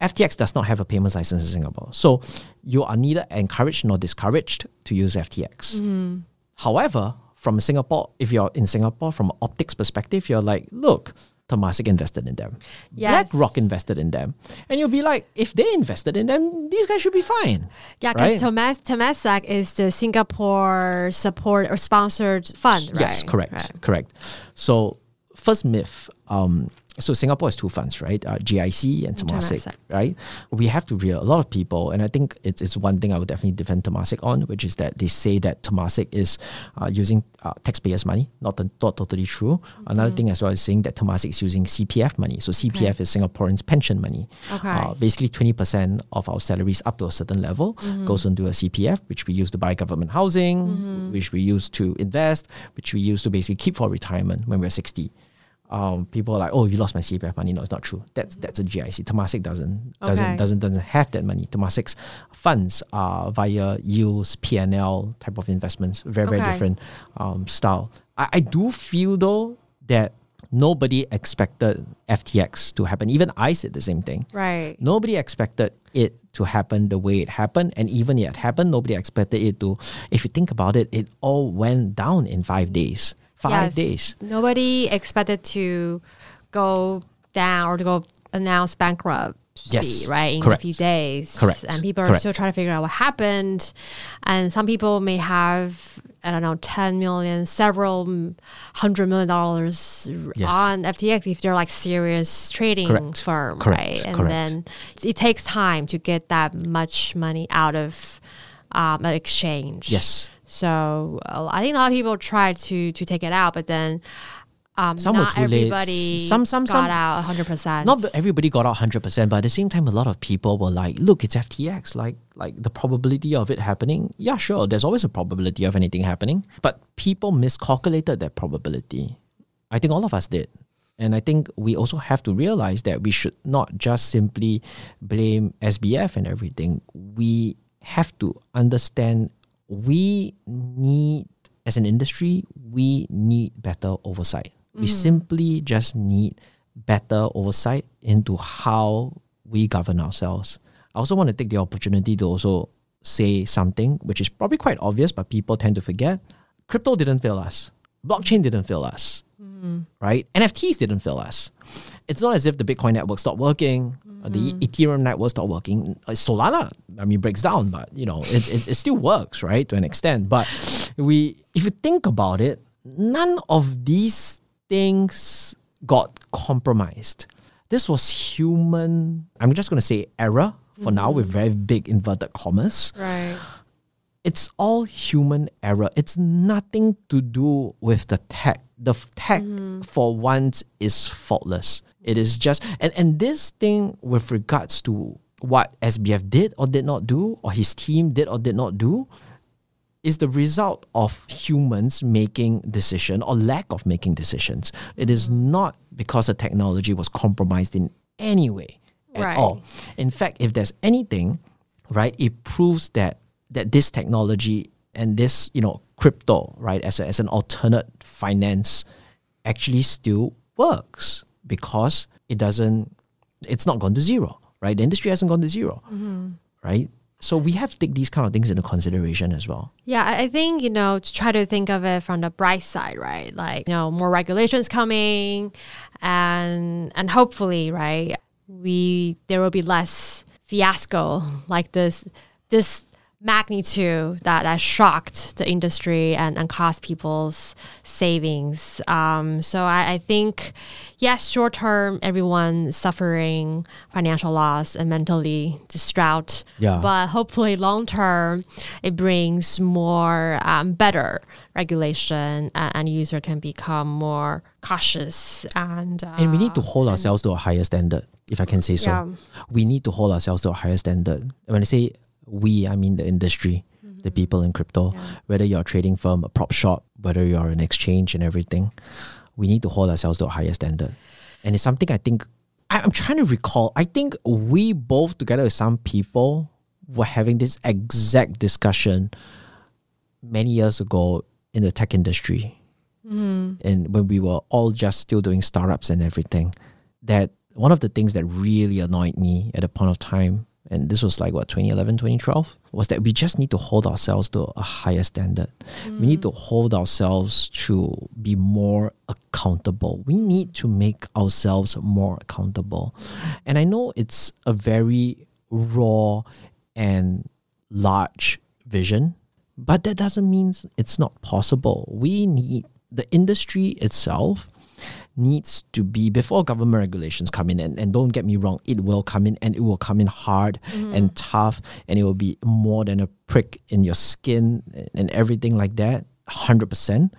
FTX does not have a payments license in Singapore. So you are neither encouraged nor discouraged to use FTX. Mm-hmm. However, from Singapore, if you're in Singapore, from an optics perspective, you're like, look, Temasek invested in them. Yes. BlackRock invested in them. And you'll be like, if they invested in them, these guys should be fine. Yeah, because right? Thomas Temasek is the Singapore support or sponsored fund, right? Yes, correct, Right. correct. So first myth um, so Singapore has two funds, right? Uh, GIC and Temasek, right? We have to real a lot of people, and I think it's, it's one thing I would definitely defend Temasek on, which is that they say that Temasek is uh, using uh, taxpayers' money. Not, the, not totally true. Another thing as well is saying that Temasek is using CPF money. So CPF is Singaporeans' pension money. Okay. Uh, basically, twenty percent of our salaries up to a certain level goes into a CPF, which we use to buy government housing, which we use to invest, which we use to basically keep for retirement when we're sixty um, people are like, "Oh, you lost my CPF money." No, it's not true. That's that's a GIC. Temasek doesn't doesn't Okay. doesn't doesn't have that money. Temasek's funds are via yields, PNL type of investments. Very very different um, style. I, I do feel though that nobody expected FTX to happen. Even I said the same thing. Right. Nobody expected it to happen the way it happened, and even it happened, nobody expected it to. If you think about it, it all went down in five days. Five Yes. days. Nobody expected to go down or to go announce bankruptcy, Yes, right? In correct. a few days. Correct, And people are correct. still trying to figure out what happened. And some people may have, I don't know, 10 million, several hundred million dollars Yes. on FTX if they're like serious trading Correct, firm, correct, right? And then it takes time to get that much money out of um, an exchange. Yes. So uh, I think a lot of people tried to to take it out, but then um, Some were not too late. everybody Some- some- got some- out 100%. Not everybody got out hundred percent, but at the same time, a lot of people were like, "Look, it's FTX. Like, like the probability of it happening. Yeah, sure. There's always a probability of anything happening, but people miscalculated that probability. I think all of us did." And I think we also have to realize that we should not just simply blame SBF and everything. We have to understand we need, as an industry, we need better oversight. We mm. simply just need better oversight into how we govern ourselves. I also want to take the opportunity to also say something which is probably quite obvious, but people tend to forget. Crypto didn't fail us. Blockchain didn't fail us. Mm. Right? NFTs didn't fail us. It's not as if the Bitcoin network stopped working, uh, the Ethereum network stopped working. Uh, Solana, I mean, breaks down, but you know, it, it, it still works, right, to an extent. But we, if you think about it, none of these things got compromised. This was human, I'm just going to say error for now with very big inverted commas. right. It's all human error. It's nothing to do with the tech. The tech, for once, is faultless. It is just, and, and this thing with regards to what SBF did or did not do, or his team did or did not do, is the result of humans making decision or lack of making decisions. It is mm. not because the technology was compromised in any way at Right. all. In fact, if there's anything, right, it proves that that this technology and this, you know, crypto, right, as, a, as an alternate finance actually still works because it doesn't it's not gone to zero, right? The industry hasn't gone to 0 right? So we have to take these kind of things into consideration as well. Yeah, I I think, you know, to try to think of it from the bright side, right? Like, you know, more regulations coming and and hopefully, right, we there will be less fiasco like this this magnitude that, that shocked the industry and, and cost people's savings. Um, so I, I think, yes, short term, everyone suffering financial loss and mentally distraught. Yeah. But hopefully, long term, it brings more um, better regulation, and, and user can become more cautious and. Uh, And we need to hold ourselves to a higher standard, if I can say so. Yeah. We need to hold ourselves to a higher standard. When I say we, I mean the industry, the mm-hmm. people in crypto, whether you're a trading firm, a prop shop, whether you're an exchange and everything, we need to hold ourselves to a higher standard. And it's something I think, I'm trying to recall, I think we both, together with some people, were having this exact discussion many years ago in the tech industry. Mm-hmm. And when we were all just still doing startups and everything, that one of the things that really annoyed me at a point of time, and this was like what 2011, 2012, was that we just need to hold ourselves to a higher standard. We need to hold ourselves to be more accountable. We need to make ourselves more accountable. And I know it's a very raw and large vision, but that doesn't mean it's not possible. We need the industry itself needs to be before government regulations come in. And, and don't get me wrong, it will come in and it will come in hard mm-hmm. and tough and it will be more than a prick in your skin and, everything like that. 100%.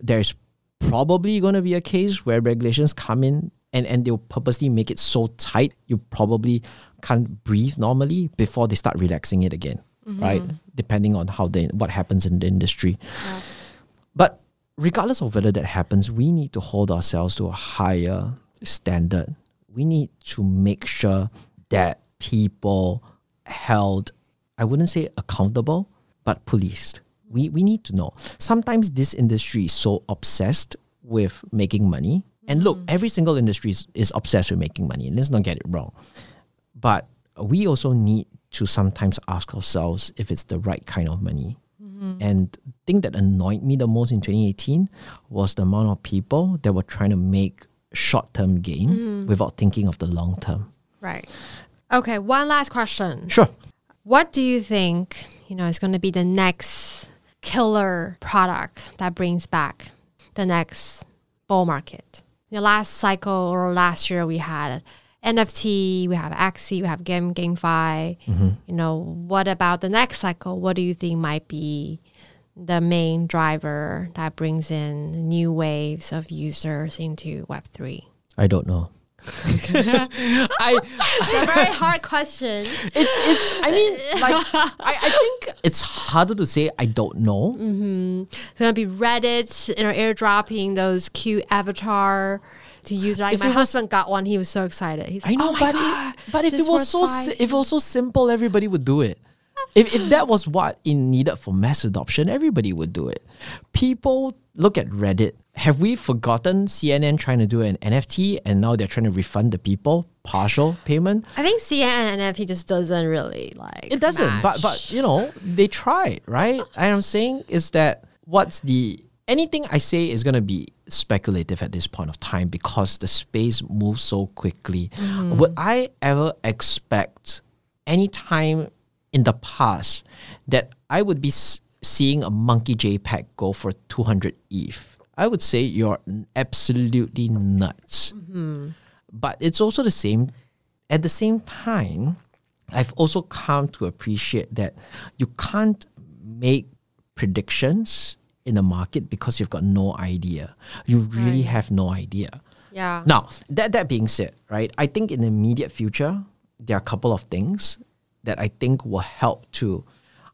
There's probably going to be a case where regulations come in and, and they'll purposely make it so tight you probably can't breathe normally before they start relaxing it again mm-hmm. right depending on how they what happens in the industry but regardless of whether that happens we need to hold ourselves to a higher standard. We need to make sure that people held i wouldn't say accountable but policed. We, we need to know. Sometimes this industry is so obsessed with making money. And look mm. every single industry is, is obsessed with making money. Let's not get it wrong. But we also need to sometimes ask ourselves if it's the right kind of money. Mm. And thing that annoyed me the most in 2018 was the amount of people that were trying to make short term gain mm. without thinking of the long term. Right. Okay, one last question. Sure. What do you think, you know, is going to be the next killer product that brings back the next bull market? The last cycle or last year we had NFT, we have Axie, we have Game GameFi. Mm-hmm. You know, what about the next cycle? What do you think might be the main driver that brings in new waves of users into Web3? I don't know. I It's a very hard question. it's it's I mean like I, I think it's harder to say I don't know. Mm-hmm. It's gonna be Reddit, you know, airdropping those cute avatar to use. Like If my was- husband got one, he was so excited. He's like, I know, oh but God, it, but if it was so si- if it was so simple, everybody would do it. If if that was what it needed for mass adoption, everybody would do it. People look at Reddit. Have we forgotten CNN trying to do an NFT and now they're trying to refund the people partial payment? I think CN and NFT just doesn't really like. It doesn't, but match. but you know they tried, right? And I'm saying is that what's the anything I say is gonna be speculative at this point of time because the space moves so quickly. Mm-hmm. Would I ever expect any time in the past that I would be s- seeing a monkey JPEG go for 200 ETH? I would say you're absolutely nuts. Mm-hmm. But it's also the same at the same time, I've also come to appreciate that you can't make predictions in a market because you've got no idea. You really have no idea. yeah, Now, that that being said, right, I think in the immediate future, there are a couple of things that I think will help to,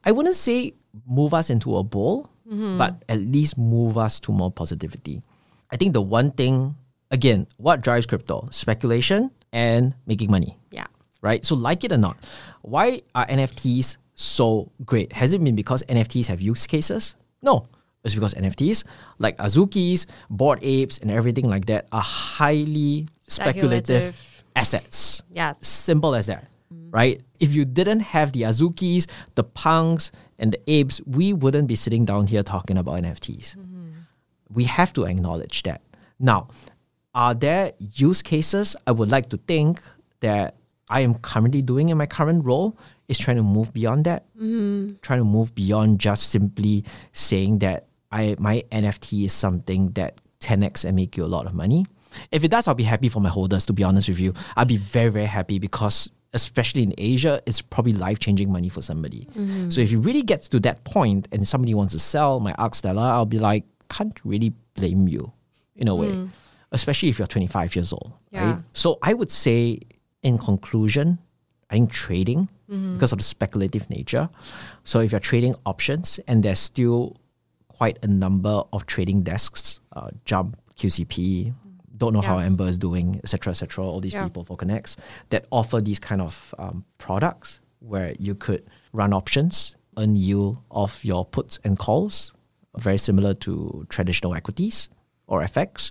I wouldn't say move us into a bull, mm-hmm. but at least move us to more positivity. I think the one thing, again, what drives crypto? Speculation and making money yeah, right? So, like it or not, why are NFTs so great? Has it been because NFTs have use cases? No. It's because NFTs, like Azukis, Bored Apes, and everything like that, are highly speculative, Speculative. assets. yeah. Simple as that, right? If you didn't have the Azukis, the Punks, and the Apes, we wouldn't be sitting down here talking about NFTs. Mm-hmm. We have to acknowledge that. Now, are there use cases I would like to think that I am currently doing in my current role is trying to move beyond that, mm-hmm. trying to move beyond just simply saying that I my NFT is something that 10x and make you a lot of money. If it does, I'll be happy for my holders. To be honest with you, I'll be very very happy because especially in Asia, it's probably life changing money for somebody. Mm-hmm. So if it really gets to that point and somebody wants to sell my Arc Stella, I'll be like, can't really blame you in a way, mm. especially if you're 25 years old. Yeah. Right? So I would say, in conclusion, I think trading mm-hmm. because of the speculative nature. So if you're trading options and there's still quite a number of trading desks, uh, Jump, QCP, don't know how Yeah. Amber is doing, etc., etc. All these Yeah. people for Connects that offer these kind of um, products where you could run options, earn yield off your puts and calls, very similar to traditional equities or FX.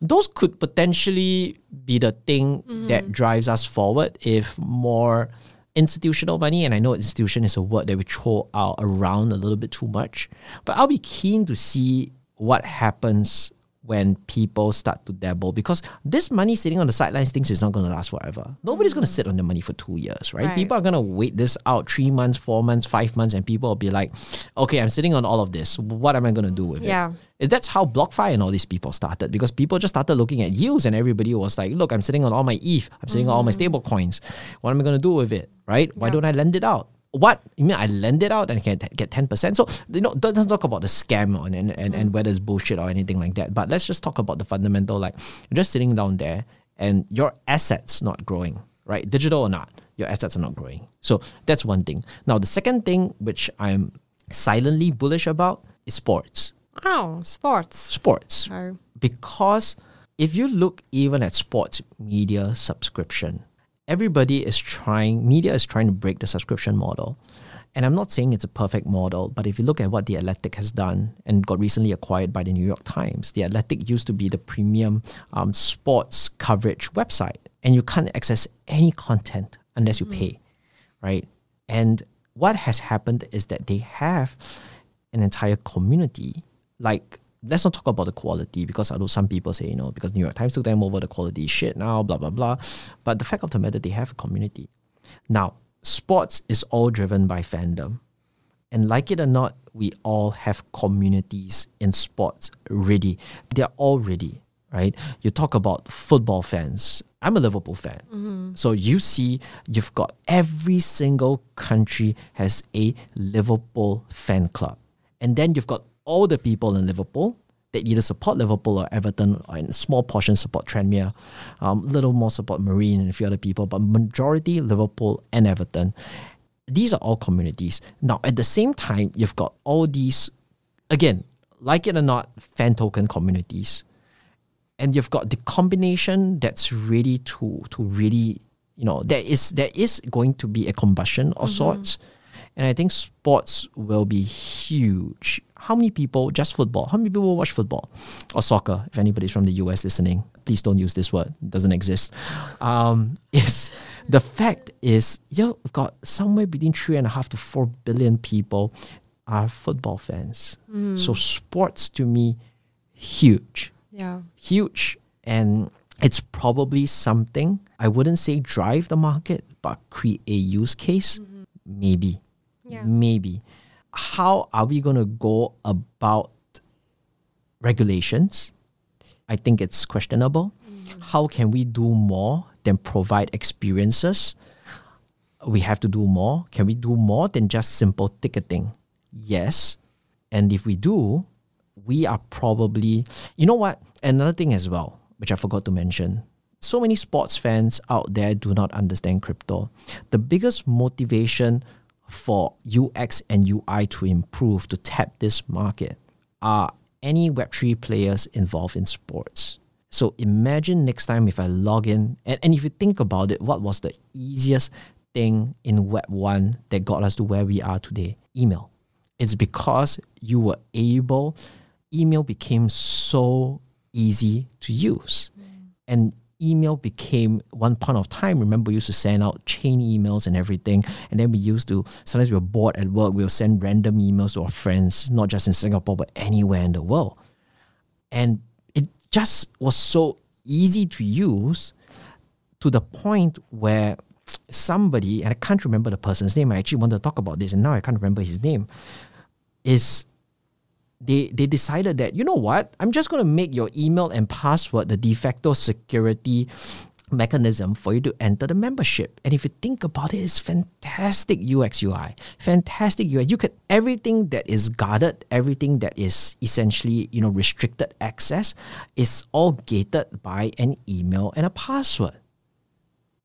Those could potentially be the thing that drives us forward if more institutional money, and I know institution is a word that we throw out around a little bit too much, but I'll be keen to see what happens when people start to dabble because this money sitting on the sidelines thinks it's not going to last forever. Nobody's going to sit on the money for two years, right? Right. People are going to wait this out three months, four months, five months, and people will be like, okay, I'm sitting on all of this. What am I going to do with Yeah. it? That's how BlockFi and all these people started because people just started looking at yields and everybody was like, look, I'm sitting on all my ETH, I'm sitting on all my mm. stable coins. What am I going to do with it, right? Why Yeah. don't I lend it out? What you mean? I lend it out and can get ten percent. So you know, don't, talk about the scam on and, and, and mm. whether it's bullshit or anything like that. But let's just talk about the fundamental. Like you're just sitting down there and your assets not growing, right? Digital or not, your assets are not growing. So that's one thing. Now the second thing, which I'm silently bullish about, is sports. Oh, sports. Sports Oh. because if you look even at sports media subscription, everybody is trying, media is trying to break the subscription model. And I'm not saying it's a perfect model, but if you look at what The Athletic has done and got recently acquired by the New York Times, The Athletic used to be the premium um, sports coverage website, and you can't access any content unless you pay, right? And what has happened is that they have an entire community. Like, let's not talk about the quality because although some people say, you know, because New York Times took them over the quality shit now, blah, blah, blah. But the fact of the matter, they have a community. Now, sports is all driven by fandom. And like it or not, we all have communities in sports ready. They're all ready, right? You talk about football fans. I'm a Liverpool fan. Mm-hmm. So you see, you've got every single country has a Liverpool fan club. And then you've got all the people in Liverpool that either support Liverpool or Everton, or in small portion support Tranmere, um, little more support Marine and a few other people, but majority Liverpool and Everton. These are all communities. Now, at the same time, you've got all these, again, like it or not, fan token communities and you've got the combination that's ready to to really you know there is there is going to be a combustion of sorts and i think sports will be huge how many people just football how many people watch football or soccer if anybody's from the us listening please don't use this word it doesn't exist um, is the fact is you've got somewhere between three and a half to four billion people are football fans so sports to me huge Yeah. huge and it's probably something I wouldn't say drive the market, but create a use case. Maybe. Yeah. Maybe. How are we gonna go about regulations? I think it's questionable. Mm. How can we do more than provide experiences? We have to do more. Can we do more than just simple ticketing? Yes. And if we do, we are probably, you know what? Another thing as well, which I forgot to mention. So many sports fans out there do not understand crypto. The biggest motivation for UX and UI to improve to tap this market are any Web3 players involved in sports. So imagine next time if I log in, and, and if you think about it, what was the easiest thing in Web 1 that got us to where we are today? Email. It's because you were able, email became so easy to use. And email became one point of time. Remember, we used to send out chain emails and everything. And then we used to, sometimes we were bored at work, we would send random emails to our friends, not just in Singapore, but anywhere in the world. And it just was so easy to use to the point where somebody, and I can't remember the person's name, I actually wanted to talk about this, and now I can't remember his name, is they they decided that you know what? I'm just going to make your email and password the de facto security mechanism for you to enter the membership. And if you think about it it's fantastic ux ui fantastic ui you could everything that is guarded everything that is essentially you know restricted access is all gated by an email and a password.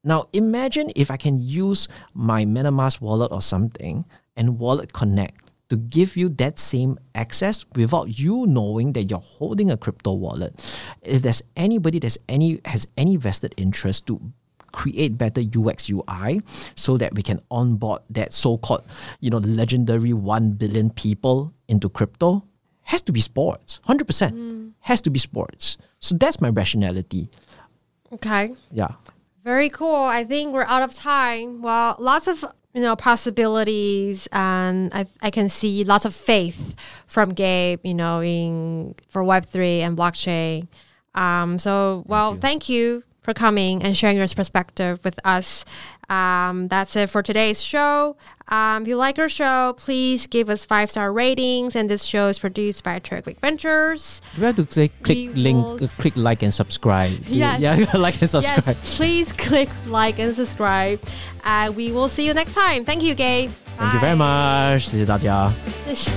Now imagine if I can use my MetaMask wallet or something and Wallet Connect to give you that same access without you knowing that you're holding a crypto wallet. If there's anybody that's any has any vested interest to create better UX UI so that we can onboard that so-called, you know, legendary 1 billion people into crypto, has to be sports. 100%. Mm. Has to be sports. So that's my rationality. Okay. Yeah. Very cool. I think we're out of time. Well, lots of you know possibilities, and I I can see lots of faith from Gabe, you know, in for Web3 and blockchain. Um, so, well, thank you for coming and sharing your perspective with us. Um, that's it for today's show. Um, if you like our show, please give us five star ratings. And this show is produced by Quick Ventures. Do we have to say click We link, will uh, click like and subscribe? Do- Yes. Yeah, like and subscribe. Yes, please click like and subscribe. Uh, we will see you next time. Thank you, Gabe. Thank you very Bye. much. 谢谢大家。谢谢